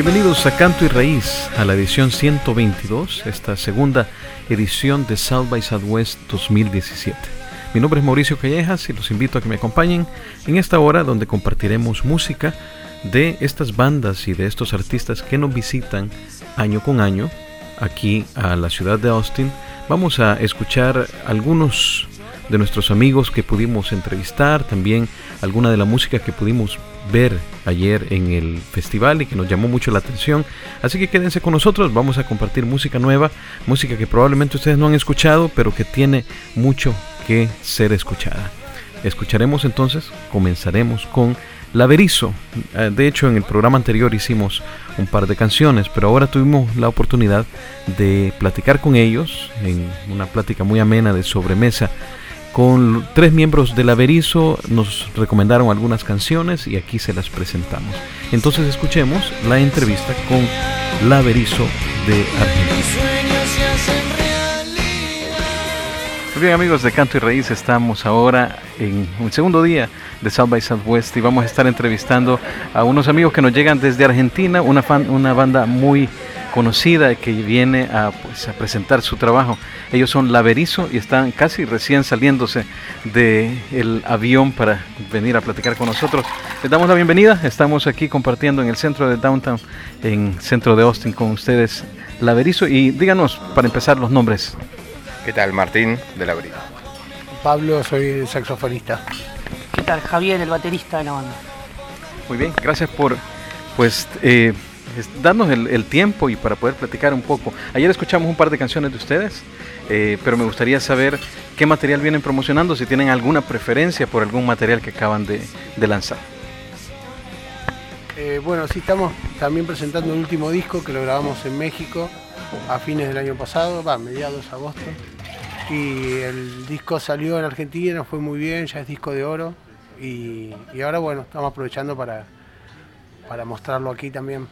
Bienvenidos a Canto y Raíz, a la edición 122, esta segunda edición de South by Southwest 2017. Mi nombre es Mauricio Callejas y los invito a que me acompañen en esta hora donde compartiremos música de estas bandas y de estos artistas que nos visitan año con año aquí a la ciudad de Austin. Vamos a escuchar algunos de nuestros amigos que pudimos entrevistar, también alguna de la música que pudimos ver ayer en el festival y que nos llamó mucho la atención. Así que quédense con nosotros, vamos a compartir música nueva, música que probablemente ustedes no han escuchado, pero que tiene mucho que ser escuchada. Escucharemos entonces, comenzaremos con Laverizo. Eh, de hecho, en el programa anterior hicimos un par de canciones, pero ahora tuvimos la oportunidad de platicar con ellos en una plática muy amena de sobremesa con tres miembros del Averizo nos recomendaron algunas canciones y aquí se las presentamos. Entonces escuchemos la entrevista con Laverizo de Argentina. Muy bien amigos de Canto y Raíz, estamos ahora en un segundo día de South by Southwest y vamos a estar entrevistando a unos amigos que nos llegan desde Argentina, una, una banda muy conocida que viene a, pues, a presentar su trabajo. Ellos son Laverizo y están casi recién saliéndose del avión para venir a platicar con nosotros. Les damos la bienvenida. Estamos aquí compartiendo en el centro de Downtown, en centro de Austin, con ustedes Laverizo. Y díganos, para empezar, los nombres. ¿Qué tal? Martín de Laverizo. Pablo, soy el saxofonista. ¿Qué tal? Javier, el baterista de la banda. Muy bien, gracias por pues eh, darnos el, tiempo y para poder platicar un poco. Ayer escuchamos un par de canciones de ustedes, eh, pero me gustaría saber qué material vienen promocionando, si tienen alguna preferencia por algún material que acaban de, lanzar. Eh, bueno, sí, estamos también presentando un último disco que lo grabamos en México a fines del año pasado, va, mediados de agosto. Y el disco salió en Argentina, fue muy bien, ya es disco de oro. Y, ahora, bueno, estamos aprovechando para, para mostrarlo aquí también.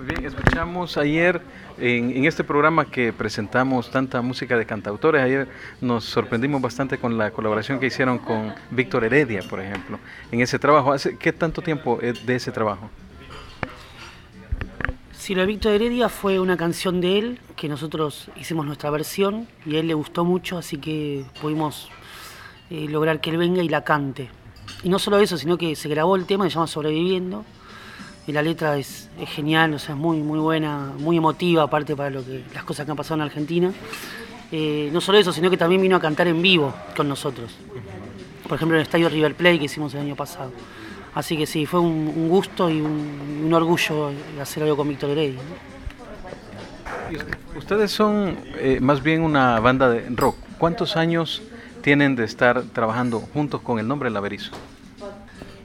Muy bien, escuchamos ayer en, este programa que presentamos tanta música de cantautores, ayer nos sorprendimos bastante con la colaboración que hicieron con Víctor Heredia, por ejemplo, en ese trabajo. ¿Hace qué tanto tiempo de ese trabajo? Sí, lo de Víctor Heredia fue una canción de él, que nosotros hicimos nuestra versión y a él le gustó mucho, así que pudimos eh, lograr que él venga y la cante. Y no solo eso, sino que se grabó el tema, se llama Sobreviviendo, y la letra es, genial, o sea, es muy, muy buena, muy emotiva, aparte para lo que, las cosas que han pasado en Argentina. Eh, no solo eso, sino que también vino a cantar en vivo con nosotros. Por ejemplo, en el estadio River Plate que hicimos el año pasado. Así que sí, fue un, gusto y un, orgullo hacer algo con Víctor Heredia. Ustedes son eh, más bien una banda de rock. ¿Cuántos años tienen de estar trabajando juntos con el nombre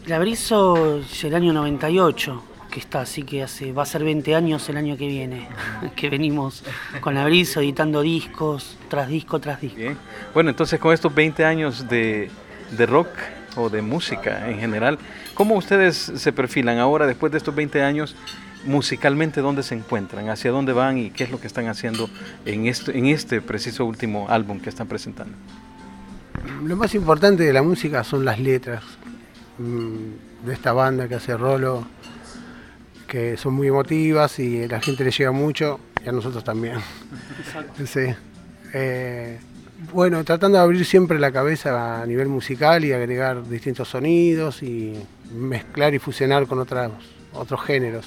Laverizo? Laverizo es el año 98 que está, así que hace, va a ser 20 años el año que viene, que venimos con Laverizo editando discos, tras disco, tras disco. Bueno, entonces con estos 20 años de, de rock o de música en general, ¿cómo ustedes se perfilan ahora después de estos 20 años? musicalmente dónde se encuentran, hacia dónde van y qué es lo que están haciendo en este, en este preciso último álbum que están presentando. Lo más importante de la música son las letras, de esta banda que hace Rolo, que son muy emotivas y a la gente le llega mucho y a nosotros también. Eh, bueno, tratando de abrir siempre la cabeza a nivel musical y agregar distintos sonidos y mezclar y fusionar con otros otros géneros.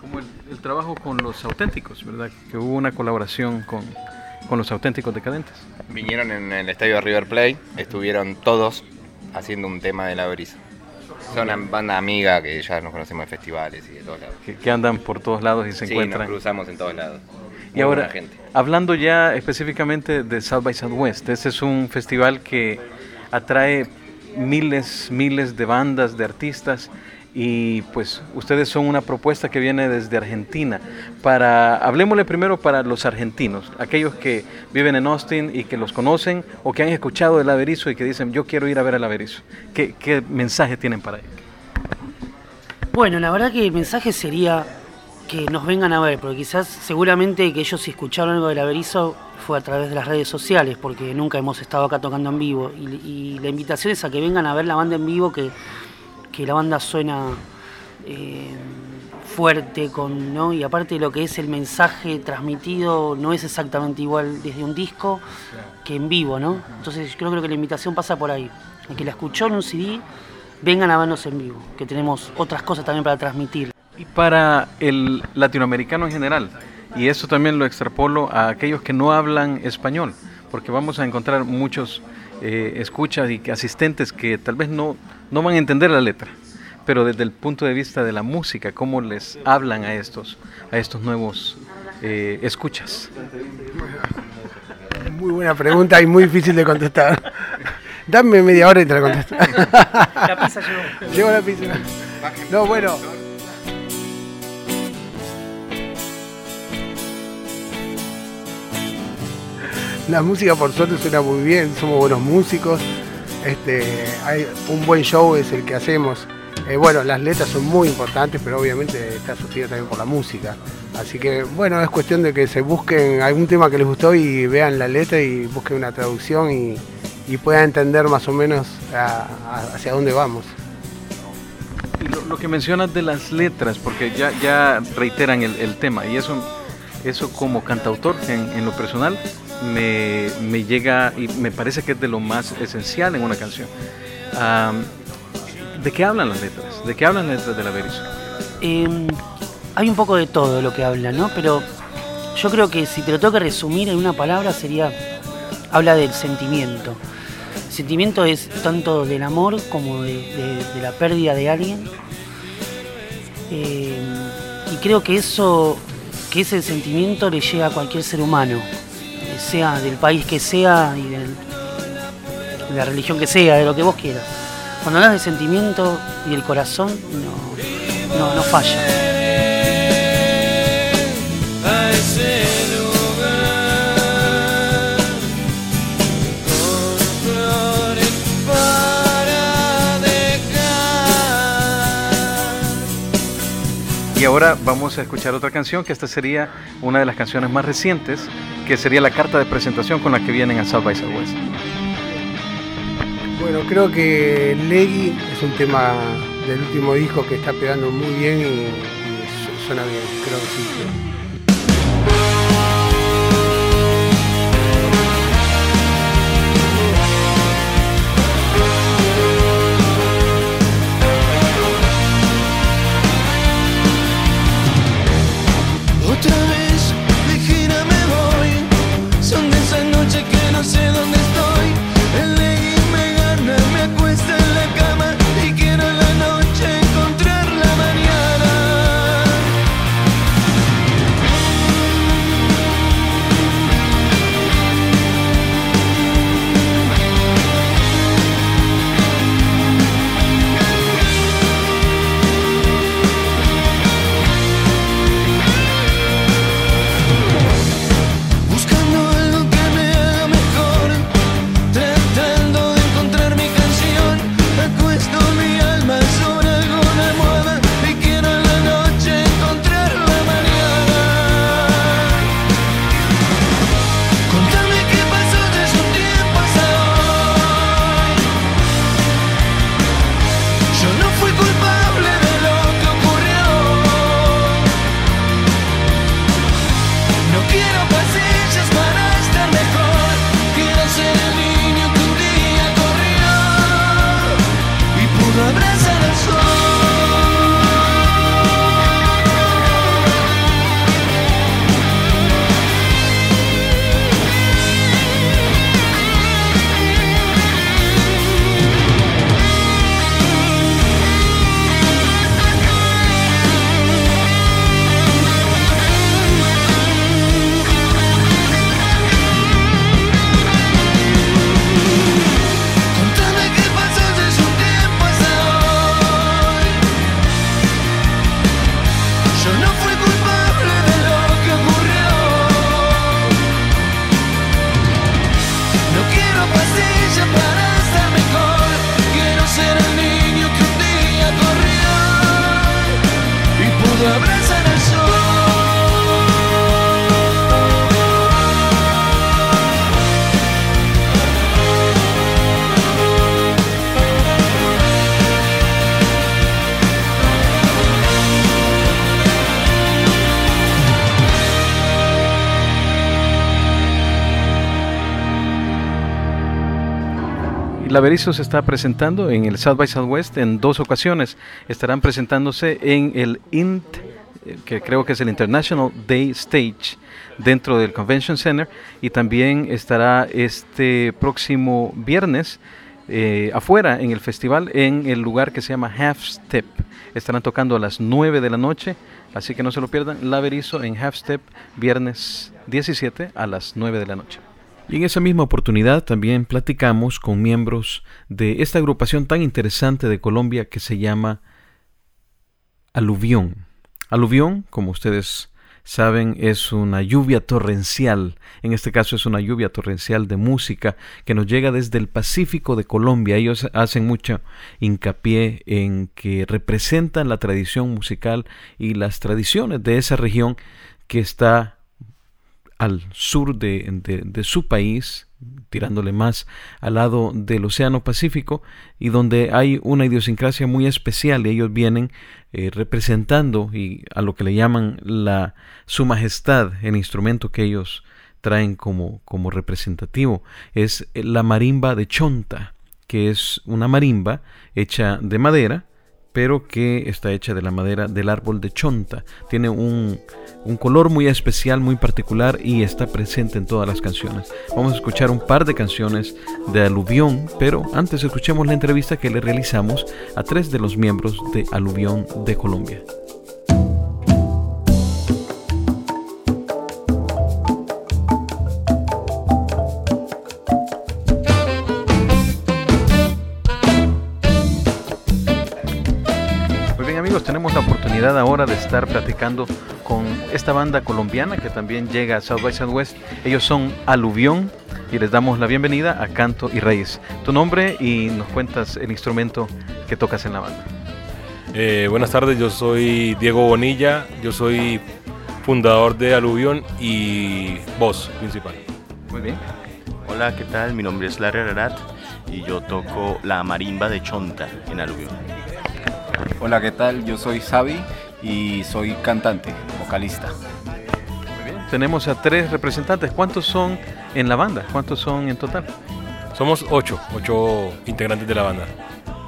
Como el, trabajo con los auténticos, ¿verdad? Que hubo una colaboración con, con los auténticos decadentes. Vinieron en el estadio de River Plate, estuvieron todos haciendo un tema de la brisa. Son una banda amiga que ya nos conocemos en festivales y de todos lados. Que, andan por todos lados y se sí, encuentran. Nos cruzamos en todos lados. y ahora, hablando ya específicamente de South by Southwest, este es un festival que atrae miles, miles de bandas, de artistas y pues ustedes son una propuesta que viene desde Argentina. Para, hablemosle primero para los argentinos, aquellos que viven en Austin y que los conocen o que han escuchado el Averizo y que dicen yo quiero ir a ver el Averizo. ¿Qué, qué mensaje tienen para ellos? Bueno, la verdad que el mensaje sería que nos vengan a ver, porque quizás seguramente que ellos si escucharon algo del Averizo fue a través de las redes sociales, porque nunca hemos estado acá tocando en vivo. Y, y la invitación es a que vengan a ver la banda en vivo que que la banda suena eh, fuerte, con, ¿no? y aparte lo que es el mensaje transmitido no es exactamente igual desde un disco que en vivo, ¿no? Entonces yo creo que la invitación pasa por ahí. El que la escuchó en un CD, vengan a vernos en vivo, que tenemos otras cosas también para transmitir. Y para el latinoamericano en general, y eso también lo extrapolo a aquellos que no hablan español, porque vamos a encontrar muchos eh, escuchas y asistentes que tal vez no, no van a entender la letra pero desde el punto de vista de la música, ¿cómo les hablan a estos, a estos nuevos eh, escuchas? Muy buena pregunta y muy difícil de contestar. Dame media hora y te la contesto. La pizza llegó. Llevo la pizza. No, bueno. La música por suerte suena muy bien, somos buenos músicos. Este, hay un buen show es el que hacemos. Eh, bueno, las letras son muy importantes, pero obviamente está sostenida también por la música. Así que bueno, es cuestión de que se busquen algún tema que les gustó y vean la letra y busquen una traducción y, puedan entender más o menos hacia dónde vamos. Y lo, que mencionas de las letras, porque ya, ya reiteran el, tema, y eso, eso como cantautor en, lo personal me, llega y me parece que es de lo más esencial en una canción. ¿De qué hablan las letras? ¿De qué hablan las letras de la Veris? Em, hay un poco de todo lo que hablan, ¿no? Pero yo creo que si te lo tengo que resumir en una palabra sería, habla del sentimiento. El sentimiento es tanto del amor como de, la pérdida de alguien. Em, y creo que eso, que ese sentimiento le llega a cualquier ser humano, sea del país que sea y de la religión que sea, de lo que vos quieras. Cuando hablas de sentimiento y el corazón, no, no, no falla. Y ahora vamos a escuchar otra canción, que esta sería una de las canciones más recientes, que sería la carta de presentación con la que vienen a South by Southwest. Bueno, creo que Leggy es un tema del último disco que está pegando muy bien y, suena bien, creo que sí. La Berizo se está presentando en el South by Southwest en dos ocasiones. Estarán presentándose en el INT, eh, que creo que es el International Day Stage, dentro del Convention Center, y también estará este próximo viernes eh, afuera en el festival en el lugar que se llama Half Step. Estarán tocando a las 9 de la noche, así que no se lo pierdan. La Berizo en Half Step, viernes 17 a las 9 de la noche. Y en esa misma oportunidad también platicamos con miembros de esta agrupación tan interesante de Colombia que se llama Aluvión. Aluvión, como ustedes saben, es una lluvia torrencial. En este caso es una lluvia torrencial de música que nos llega desde el Pacífico de Colombia. Ellos hacen mucho hincapié en que representan la tradición musical y las tradiciones de esa región que está al sur de, su país, tirándole más al lado del Océano Pacífico, y donde hay una idiosincrasia muy especial, y ellos vienen eh, representando y a lo que le llaman la su majestad, el instrumento que ellos traen como, como representativo, es la marimba de chonta, que es una marimba hecha de madera, pero que está hecha de la madera del árbol de chonta. Tiene un, un, color muy especial, muy particular y está presente en todas las canciones. Vamos a escuchar un par de canciones de Aluvión, pero antes escuchemos la entrevista que le realizamos a tres de los miembros de Aluvión de Colombia. Oportunidad ahora de estar platicando con esta banda colombiana que también llega a South by Southwest. Ellos son Aluvión y les damos la bienvenida a Canto y Reyes. Tu nombre y nos cuentas el instrumento que tocas en la banda. Eh, buenas tardes, yo soy Diego Bonilla, yo soy fundador de Aluvión y voz principal. Muy bien. Hola, ¿qué tal? Mi nombre es Larry Ararat y yo toco la marimba de Chonta en Aluvión. Hola, ¿qué tal? Yo soy Xavi y soy cantante, vocalista. Muy bien. Tenemos a tres representantes. ¿Cuántos son en la banda? ¿Cuántos son en total? Somos ocho, ocho integrantes de la banda.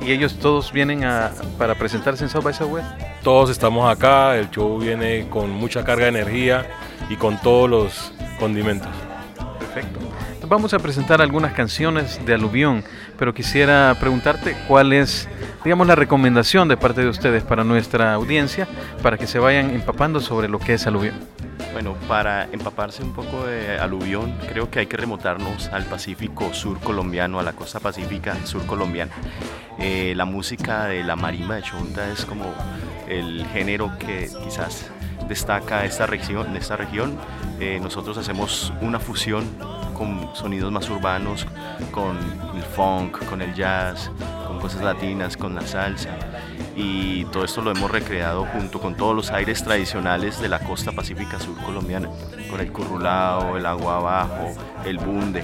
¿Y ellos todos vienen a, para presentarse en South by Southwest? Todos estamos acá, el show viene con mucha carga de energía y con todos los condimentos. Perfecto. Vamos a presentar algunas canciones de Aluvión, pero quisiera preguntarte cuál es, digamos, la recomendación de parte de ustedes para nuestra audiencia, para que se vayan empapando sobre lo que es Aluvión. Bueno, para empaparse un poco de aluvión, creo que hay que remontarnos al Pacífico sur colombiano, a la costa pacífica sur colombiana. Eh, la música de la marimba de Chonta es como el género que quizás destaca esta región. Esta región. Eh, nosotros hacemos una fusión con sonidos más urbanos, con el funk, con el jazz, con cosas latinas, con la salsa. Y todo esto lo hemos recreado junto con todos los aires tradicionales de la costa pacífica sur colombiana, con el currulao, el agua abajo, el bunde.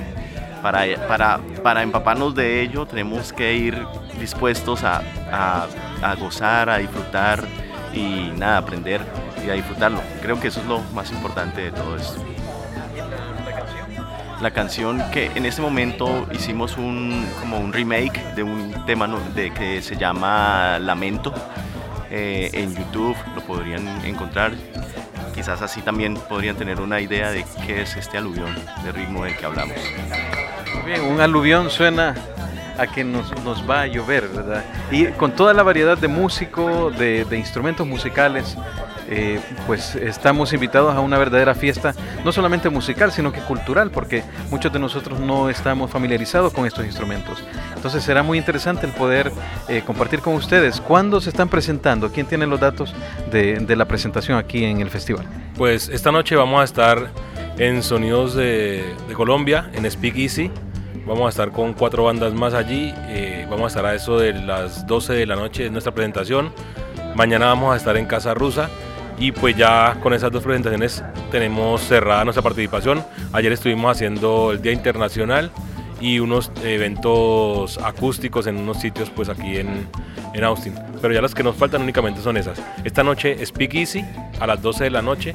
Para, para, para empaparnos de ello tenemos que ir dispuestos a, a, a gozar, a disfrutar y nada, aprender y a disfrutarlo. Creo que eso es lo más importante de todo esto la canción que en este momento hicimos un, como un remake de un tema de, que se llama Lamento. Eh, en YouTube lo podrían encontrar. Quizás así también podrían tener una idea de qué es este aluvión de ritmo del que hablamos. Bien, un aluvión suena a que nos, nos, va a llover, ¿verdad? Y con toda la variedad de músicos, de instrumentos musicales, eh, pues estamos invitados a una verdadera fiesta, no solamente musical, sino que cultural, porque muchos de nosotros no estamos familiarizados con estos instrumentos. Entonces será muy interesante el poder eh, compartir con ustedes cuándo se están presentando, quién tiene los datos de, la presentación aquí en el festival. Pues esta noche vamos a estar en Sonidos de, Colombia, en Speak Easy. Vamos a estar con cuatro bandas más allí. Eh, vamos a estar a eso de las 12 de la noche en nuestra presentación. Mañana vamos a estar en Casa Rusa y pues ya con esas dos presentaciones tenemos cerrada nuestra participación. Ayer estuvimos haciendo el Día Internacional y unos eventos acústicos en unos sitios pues aquí en, en Austin. Pero ya las que nos faltan únicamente son esas. Esta noche Speak Easy a las 12 de la noche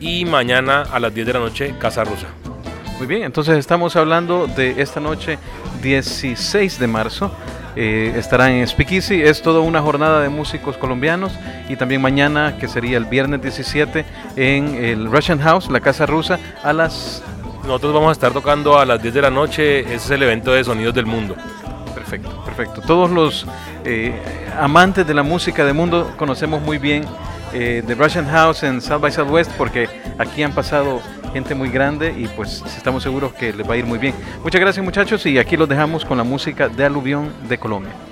y mañana a las 10 de la noche Casa Rusa. Muy bien, entonces estamos hablando de esta noche 16 de marzo. Eh, estarán en Speakeasy. Es toda una jornada de músicos colombianos. Y también mañana, que sería el viernes 17, en el Russian House, la casa rusa, a las... Nosotros vamos a estar tocando a las 10 de la noche. Ese es el evento de Sonidos del Mundo. Perfecto, perfecto. Todos los eh, amantes de la música del mundo conocemos muy bien eh, The Russian House en South by Southwest porque aquí han pasado gente muy grande y pues estamos seguros que les va a ir muy bien. Muchas gracias muchachos y aquí los dejamos con la música de Aluvión de Colombia.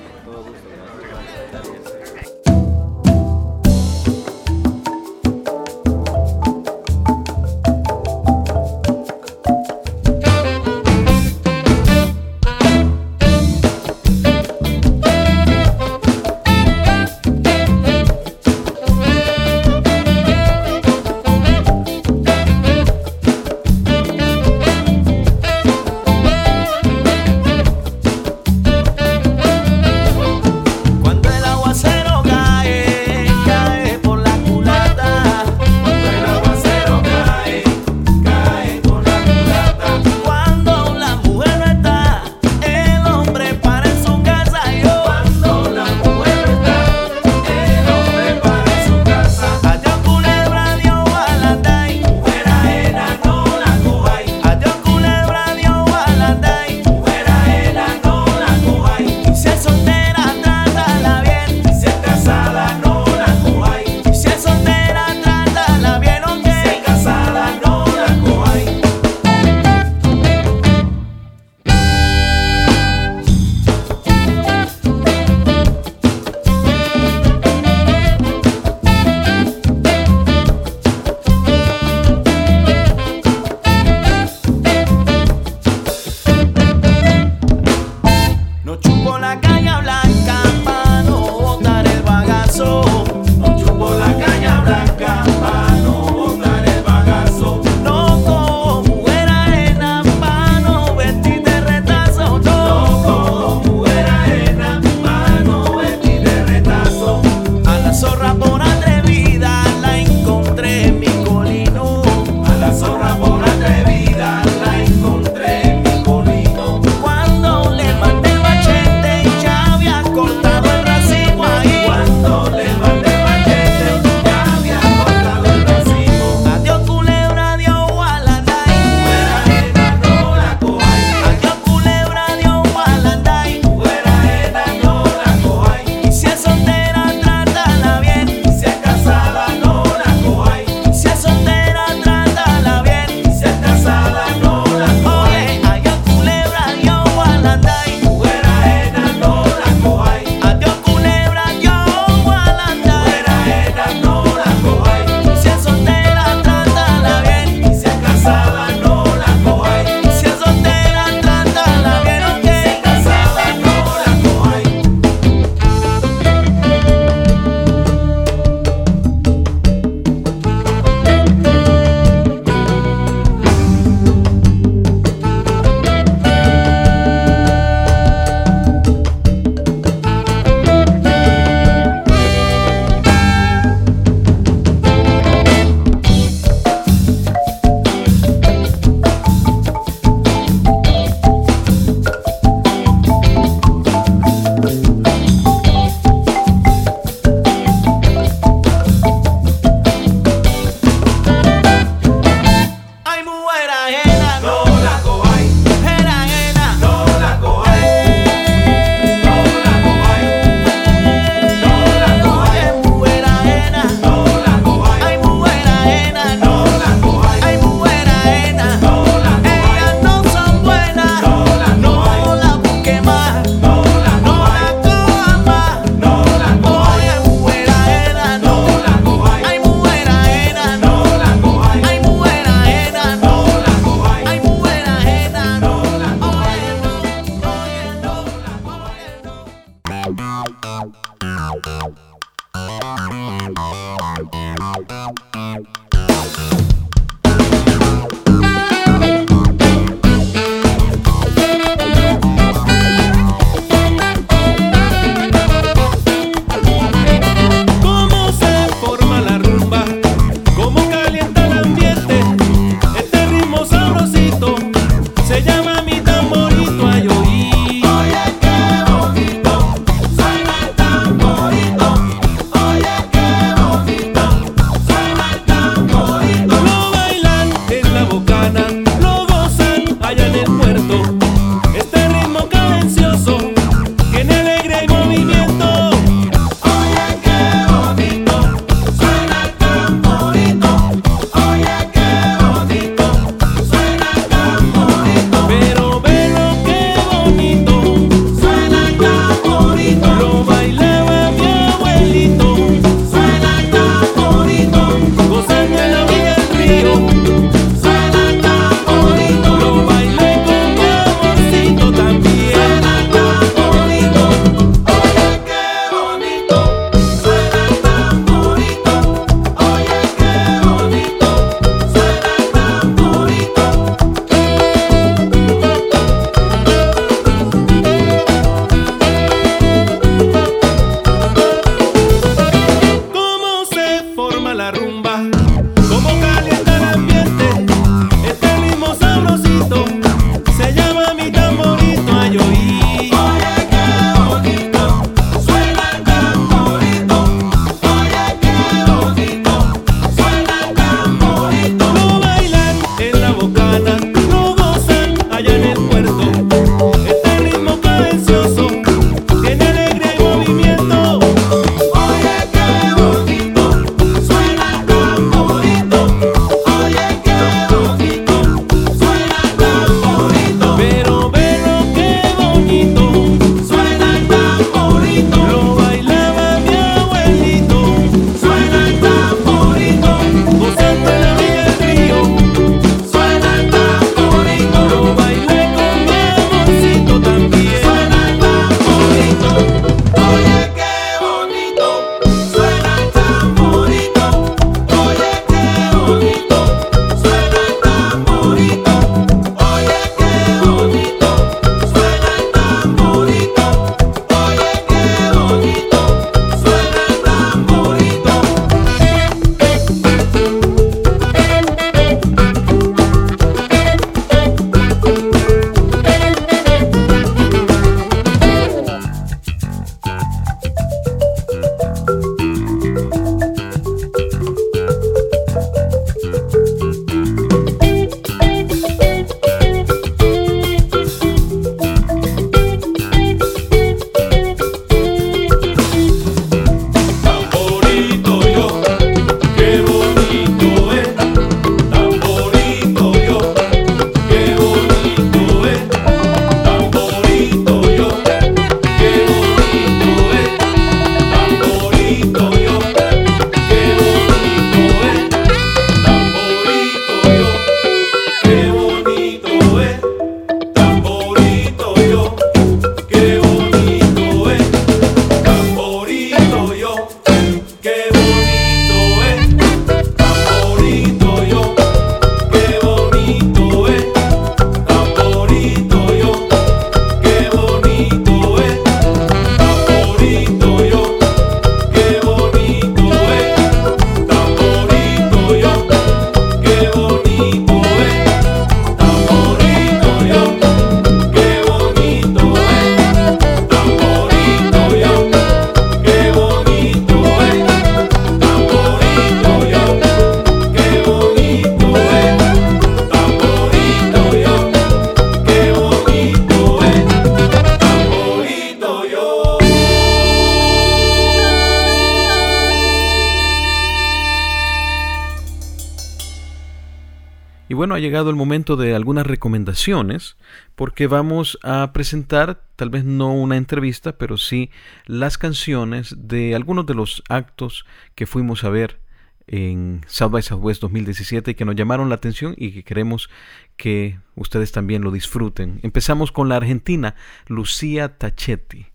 Llegado el momento de algunas recomendaciones, porque vamos a presentar, tal vez no una entrevista, pero sí las canciones de algunos de los actos que fuimos a ver en South by Southwest 2017 y que nos llamaron la atención y que queremos que ustedes también lo disfruten. Empezamos con la argentina Lucía Tachetti.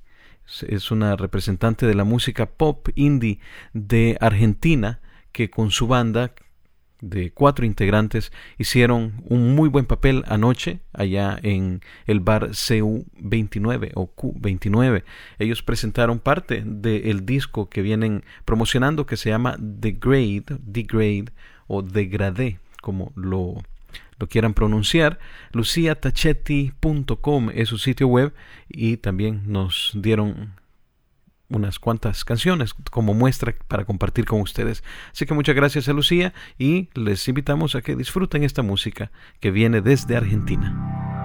Es una representante de la música pop indie de Argentina que con su banda de cuatro integrantes hicieron un muy buen papel anoche allá en el bar CU29 o Q29. Ellos presentaron parte del disco que vienen promocionando que se llama The Grade, Degrade o Degradé, como lo, lo quieran pronunciar. luciatachetti.com es su sitio web y también nos dieron unas cuantas canciones como muestra para compartir con ustedes. Así que muchas gracias a Lucía y les invitamos a que disfruten esta música que viene desde Argentina.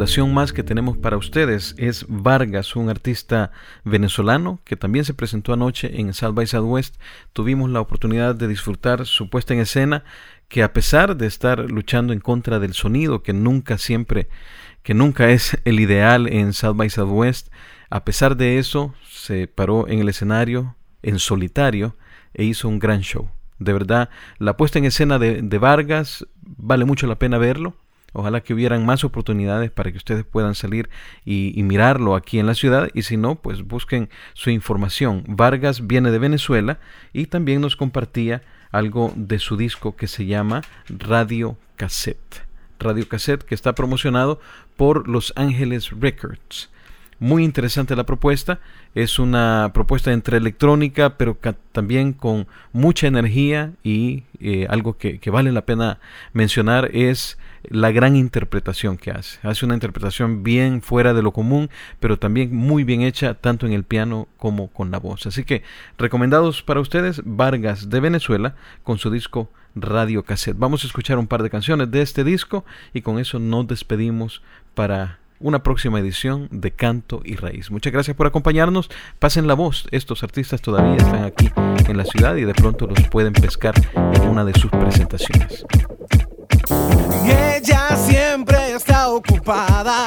Recomendación más que tenemos para ustedes es Vargas, un artista venezolano que también se presentó anoche en South by Southwest. Tuvimos la oportunidad de disfrutar su puesta en escena que a pesar de estar luchando en contra del sonido que nunca siempre que nunca es el ideal en South by Southwest, a pesar de eso se paró en el escenario en solitario e hizo un gran show. De verdad, la puesta en escena de, de Vargas vale mucho la pena verlo. Ojalá que hubieran más oportunidades para que ustedes puedan salir y, mirarlo aquí en la ciudad y si no, pues busquen su información. Vargas viene de Venezuela y también nos compartía algo de su disco que se llama Radio Cassette. Radio Cassette que está promocionado por Los Ángeles Records. Muy interesante la propuesta. Es una propuesta entre electrónica, pero también con mucha energía y eh, algo que, que, vale la pena mencionar es la gran interpretación que hace. Hace una interpretación bien fuera de lo común, pero también muy bien hecha tanto en el piano como con la voz. Así que recomendados para ustedes Vargas de Venezuela con su disco Radio Cassette. Vamos a escuchar un par de canciones de este disco y con eso nos despedimos para una próxima edición de Canto y Raíz. Muchas gracias por acompañarnos. Pasen la voz. Estos artistas todavía están aquí en la ciudad y de pronto los pueden pescar en una de sus presentaciones. Ella siempre está ocupada,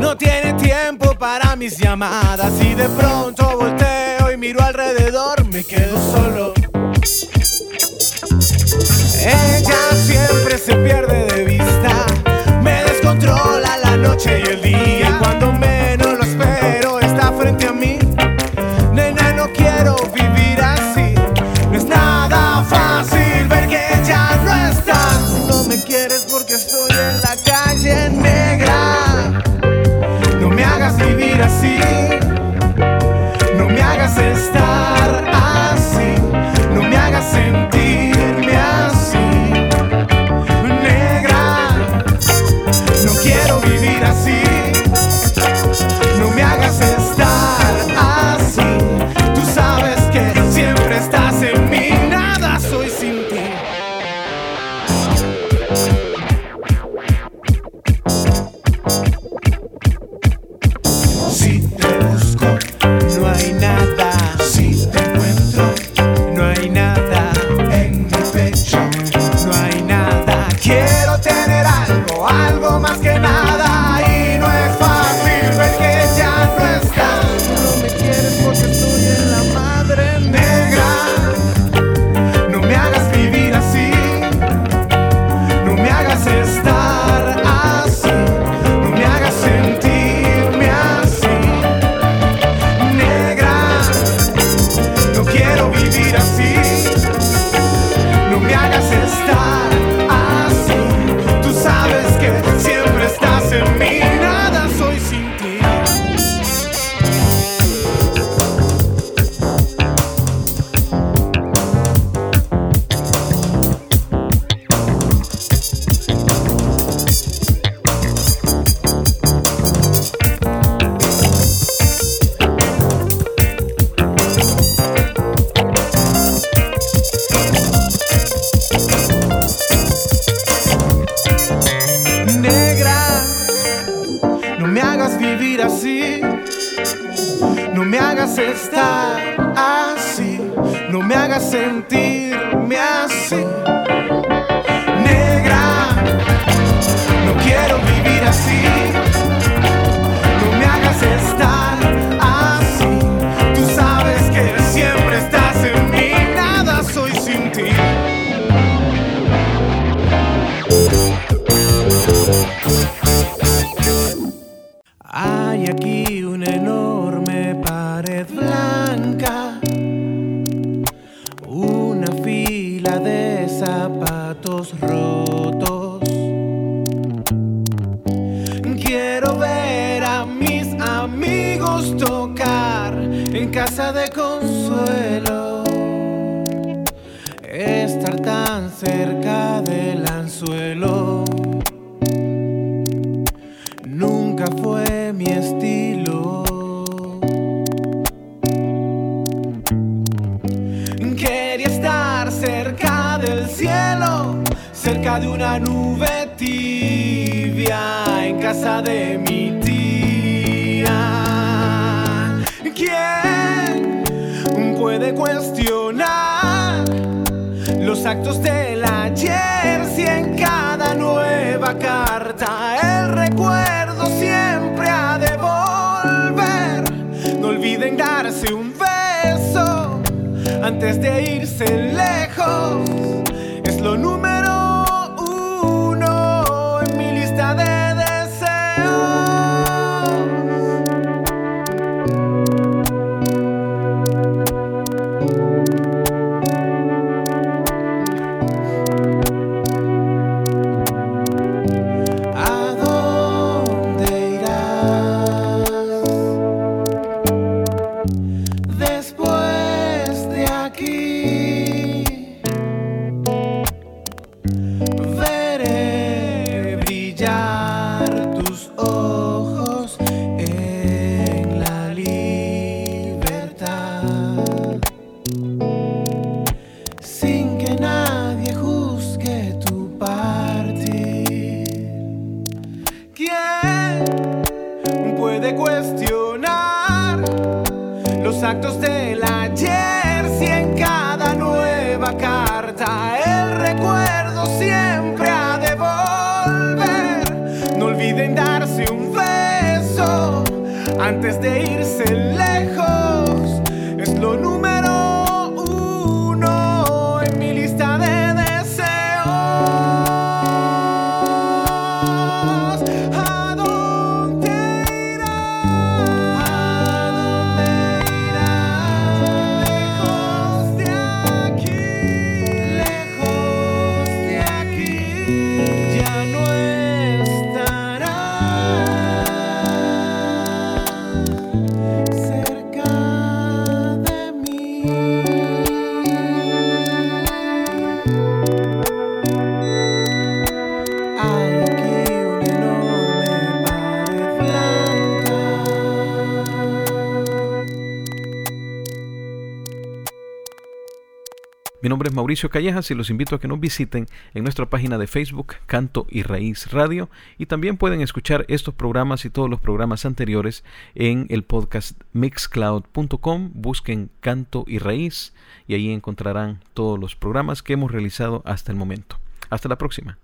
no tiene tiempo para mis llamadas. Y de pronto volteo y miro alrededor, me quedo solo. Ella siempre se pierde de vista, olviden darse un beso antes de irse lejos. Antes de irse lejos. Mauricio Callejas y los invito a que nos visiten en nuestra página de Facebook Canto y Raíz Radio y también pueden escuchar estos programas y todos los programas anteriores en el podcast mixcloud.com. Busquen Canto y Raíz y ahí encontrarán todos los programas que hemos realizado hasta el momento. Hasta la próxima.